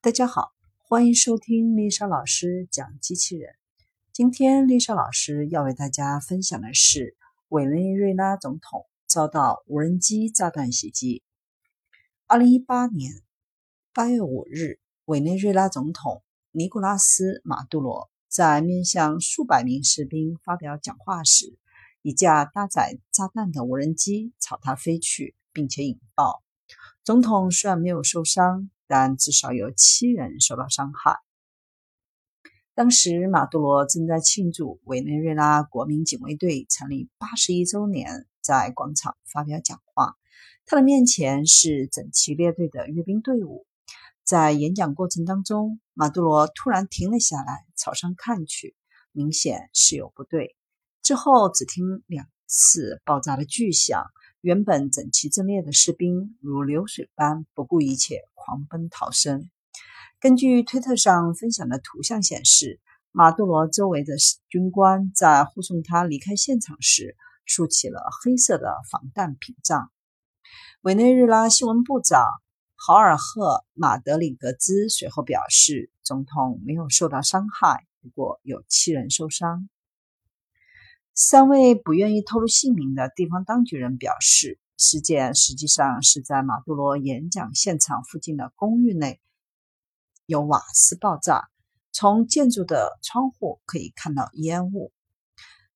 大家好，欢迎收听丽莎老师讲机器人。今天丽莎老师要为大家分享的是委内瑞拉总统遭到无人机炸弹袭击。二零一八年八月五日，委内瑞拉总统尼古拉斯·马杜罗在面向数百名士兵发表讲话时，一架搭载炸弹的无人机朝他飞去，并且引爆。总统虽然没有受伤。但至少有七人受到伤害。当时，马杜罗正在庆祝委内瑞拉国民警卫队成立八十一周年，在广场发表讲话。他的面前是整齐列队的阅兵队伍。在演讲过程当中，马杜罗突然停了下来，朝上看去，明显事有不对。之后，只听两次爆炸的巨响。原本整齐阵列的士兵如流水般不顾一切狂奔逃生。根据推特上分享的图像显示，马杜罗周围的军官在护送他离开现场时竖起了黑色的防弹屏障。委内瑞拉新闻部长豪尔赫·马德里格兹随后表示，总统没有受到伤害，不过有七人受伤。三位不愿意透露姓名的地方当局人表示，事件实际上是在马杜罗演讲现场附近的公寓内有瓦斯爆炸，从建筑的窗户可以看到烟雾。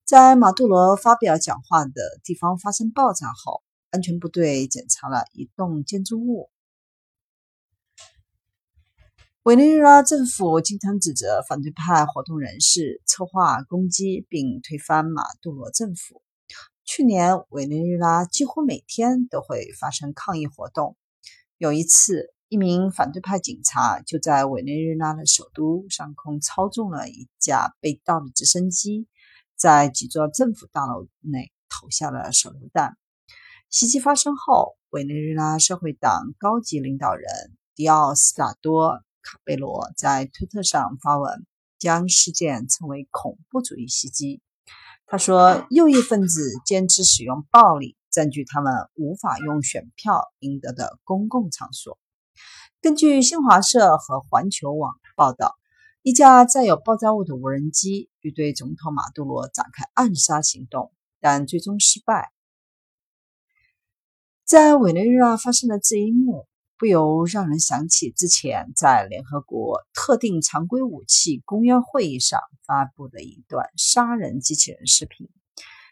在马杜罗发表讲话的地方发生爆炸后，安全部队检查了一栋建筑物。委内瑞拉政府经常指责反对派活动人士策划攻击并推翻马杜罗政府。去年，委内瑞拉几乎每天都会发生抗议活动。有一次，一名反对派警察就在委内瑞拉的首都上空操纵了一架被盗的直升机，在几座政府大楼内投下了手榴弹。袭击发生后，委内瑞拉社会党高级领导人迪奥斯达多。卡贝罗在推特上发文，将事件称为恐怖主义袭击。他说，右翼分子坚持使用暴力占据他们无法用选票赢得的公共场所。根据新华社和环球网报道，一架载有爆炸物的无人机欲对总统马杜罗展开暗杀行动，但最终失败。在委内瑞拉发生的这一幕。不由让人想起之前在联合国特定常规武器公约会议上发布的一段杀人机器人视频。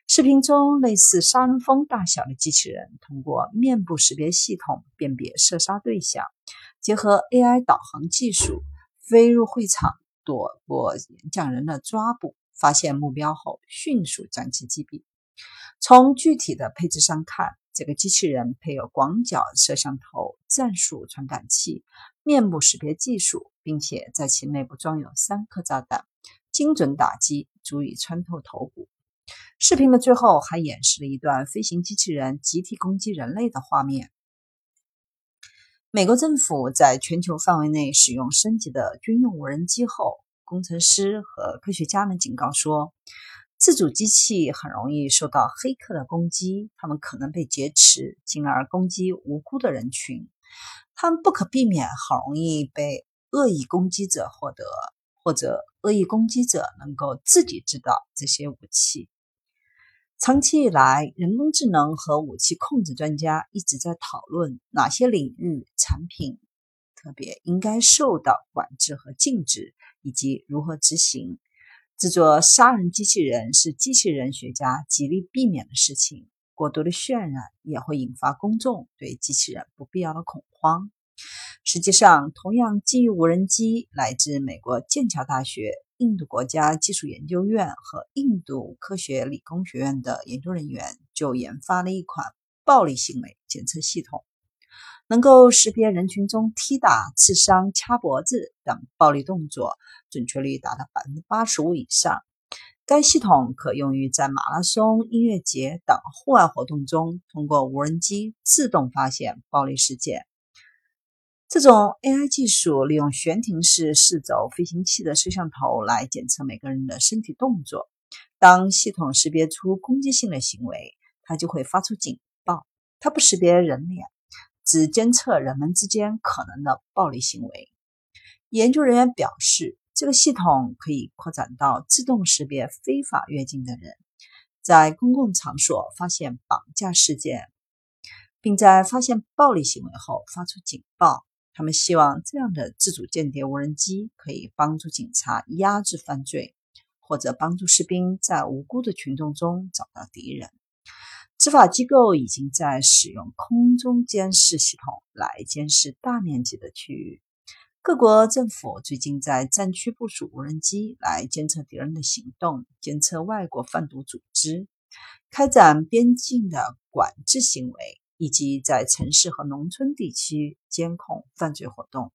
视频中，类似杀人蜂大小的机器人通过面部识别系统辨别射杀对象，结合 AI 导航技术飞入会场，躲过演讲人的抓捕，发现目标后迅速将其击毙。从具体的配置上看，这个机器人配有广角摄像头、战术传感器、面部识别技术，并且在其内部装有三颗炸弹，精准打击足以穿透头骨。视频的最后还演示了一段飞行机器人集体攻击人类的画面。美国政府在全球范围内使用升级的军用无人机后，工程师和科学家们警告说。自主机器很容易受到黑客的攻击，他们可能被劫持，进而攻击无辜的人群。他们不可避免很容易被恶意攻击者获得，或者恶意攻击者能够自己知道这些武器。长期以来，人工智能和武器控制专家一直在讨论哪些领域产品特别应该受到管制和禁止，以及如何执行。制作杀人机器人是机器人学家极力避免的事情。过度的渲染也会引发公众对机器人不必要的恐慌。实际上，同样基于无人机，来自美国剑桥大学、印度国家技术研究院和印度科学理工学院的研究人员就研发了一款暴力行为检测系统。能够识别人群中踢打、刺伤、掐脖子等暴力动作，准确率达到百分之八十五以上。该系统可用于在马拉松、音乐节等户外活动中，通过无人机自动发现暴力事件。这种 AI 技术利用悬停式四轴飞行器的摄像头来检测每个人的身体动作。当系统识别出攻击性的行为，它就会发出警报。它不识别人脸。只监测人们之间可能的暴力行为。研究人员表示，这个系统可以扩展到自动识别非法越境的人，在公共场所发现绑架事件，并在发现暴力行为后发出警报。他们希望这样的自主间谍无人机可以帮助警察压制犯罪，或者帮助士兵在无辜的群众中找到敌人。执法机构已经在使用空中监视系统来监视大面积的区域。各国政府最近在战区部署无人机来监测敌人的行动，监测外国贩毒组织，开展边境的管制行为。以及在城市和农村地区监控犯罪活动。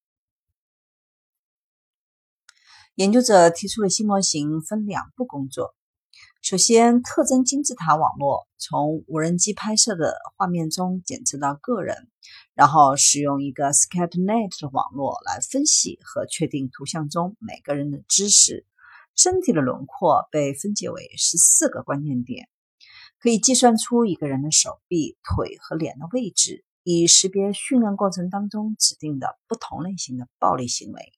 研究者提出的新模型分两步工作：首先，特征金字塔网络从无人机拍摄的画面中检测到个人，然后使用一个 ScatNet 的网络来分析和确定图像中每个人的知识。身体的轮廓被分解为十四个关键点。可以计算出一个人的手臂、腿和脸的位置，以识别训练过程当中指定的不同类型的暴力行为。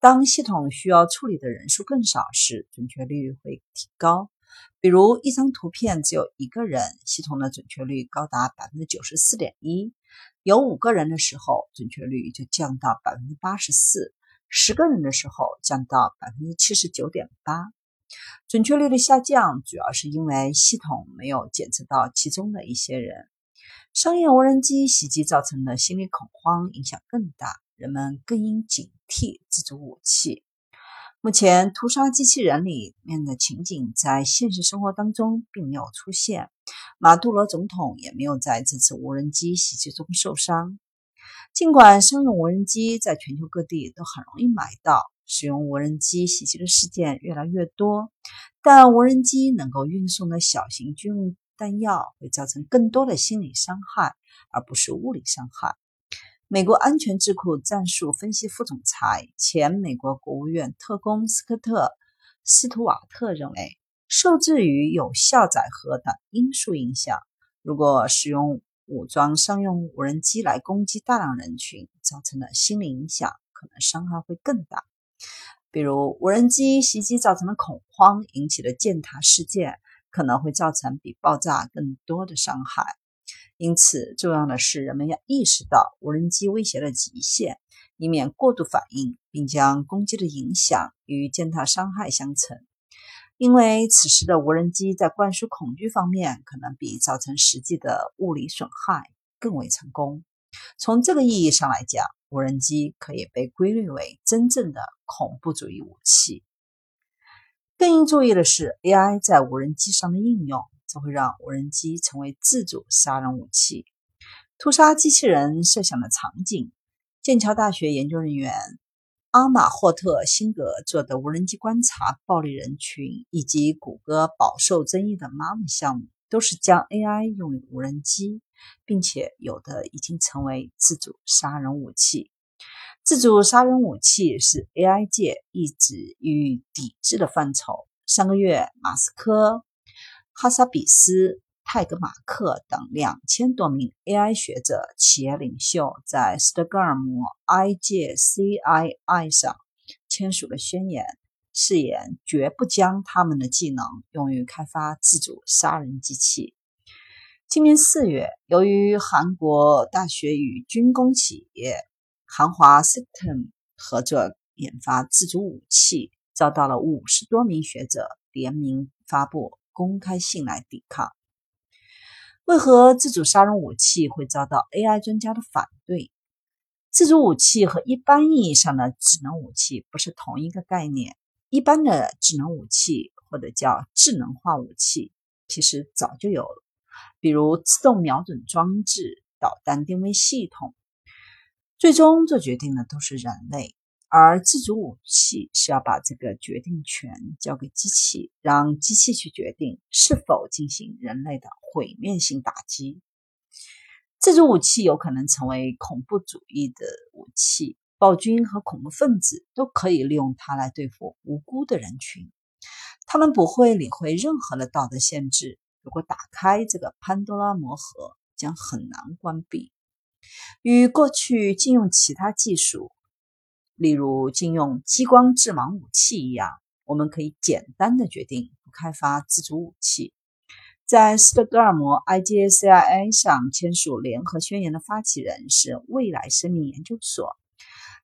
当系统需要处理的人数更少时，准确率会提高。比如，一张图片只有一个人，系统的准确率高达百分之九十四点一；有五个人的时候，准确率就降到百分之八十四；十个人的时候，降到百分之七十九点八。准确率的下降主要是因为系统没有检测到其中的一些人。商业无人机袭击造成的心理恐慌影响更大，人们更应警惕自主武器。目前，屠杀机器人里面的情景在现实生活当中并没有出现。马杜罗总统也没有在这次无人机袭击中受伤。尽管商用无人机在全球各地都很容易买到。使用无人机袭击的事件越来越多，但无人机能够运送的小型军用弹药会造成更多的心理伤害，而不是物理伤害。美国安全智库战术分析副总裁、前美国国务院特工斯科特·斯图瓦特认为，受制于有效载荷等因素影响，如果使用武装商用无人机来攻击大量人群，造成的心理影响可能伤害会更大。比如，无人机袭击造成的恐慌引起的践踏事件，可能会造成比爆炸更多的伤害。因此，重要的是人们要意识到无人机威胁的极限，以免过度反应，并将攻击的影响与践踏伤害相乘。因为此时的无人机在灌输恐惧方面，可能比造成实际的物理损害更为成功。从这个意义上来讲，无人机可以被归类为真正的恐怖主义武器。更应注意的是，AI 在无人机上的应用，则会让无人机成为自主杀人武器。屠杀机器人设想的场景：剑桥大学研究人员阿马霍特辛格做的无人机观察暴力人群，以及谷歌饱受争议的妈妈项目，都是将 AI 用于无人机。并且有的已经成为自主杀人武器。自主杀人武器是 AI 界一直予以抵制的范畴。上个月，马斯克、哈萨比斯、泰格马克等两千多名 AI 学者、企业领袖在斯德哥尔摩 IGCII 上签署了宣言，誓言绝不将他们的技能用于开发自主杀人机器。今年四月，由于韩国大学与军工企业韩华 System 合作研发自主武器，遭到了五十多名学者联名发布公开信来抵抗。为何自主杀人武器会遭到 AI 专家的反对？自主武器和一般意义上的智能武器不是同一个概念。一般的智能武器或者叫智能化武器，其实早就有了。比如自动瞄准装置、导弹定位系统，最终做决定的都是人类，而自主武器是要把这个决定权交给机器，让机器去决定是否进行人类的毁灭性打击。自主武器有可能成为恐怖主义的武器，暴君和恐怖分子都可以利用它来对付无辜的人群，他们不会理会任何的道德限制。如果打开这个潘多拉魔盒，将很难关闭。与过去禁用其他技术，例如禁用激光致盲武器一样，我们可以简单的决定不开发自主武器。在斯德哥尔摩 IGACIA 上签署联合宣言的发起人是未来生命研究所。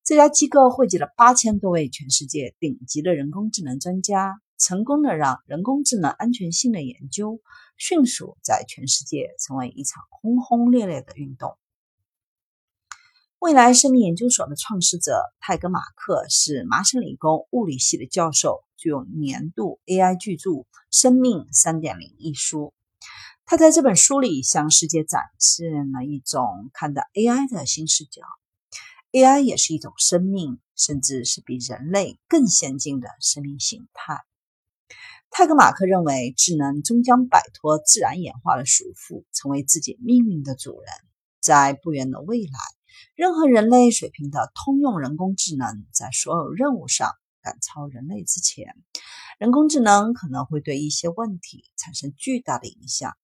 这家机构汇集了八千多位全世界顶级的人工智能专家，成功的让人工智能安全性的研究迅速在全世界成为一场轰轰烈烈的运动。未来生命研究所的创始者泰格马克是麻省理工物理系的教授，具有年度 AI 巨著《生命3.0》一书。他在这本书里向世界展示了一种看待 AI 的新视角。AI 也是一种生命，甚至是比人类更先进的生命形态。泰格马克认为，智能终将摆脱自然演化的束缚，成为自己命运的主人。在不远的未来，任何人类水平的通用人工智能在所有任务上赶超人类之前，人工智能可能会对一些问题产生巨大的影响。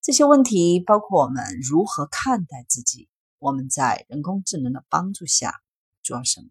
这些问题包括我们如何看待自己。我们在人工智能的帮助下做什么？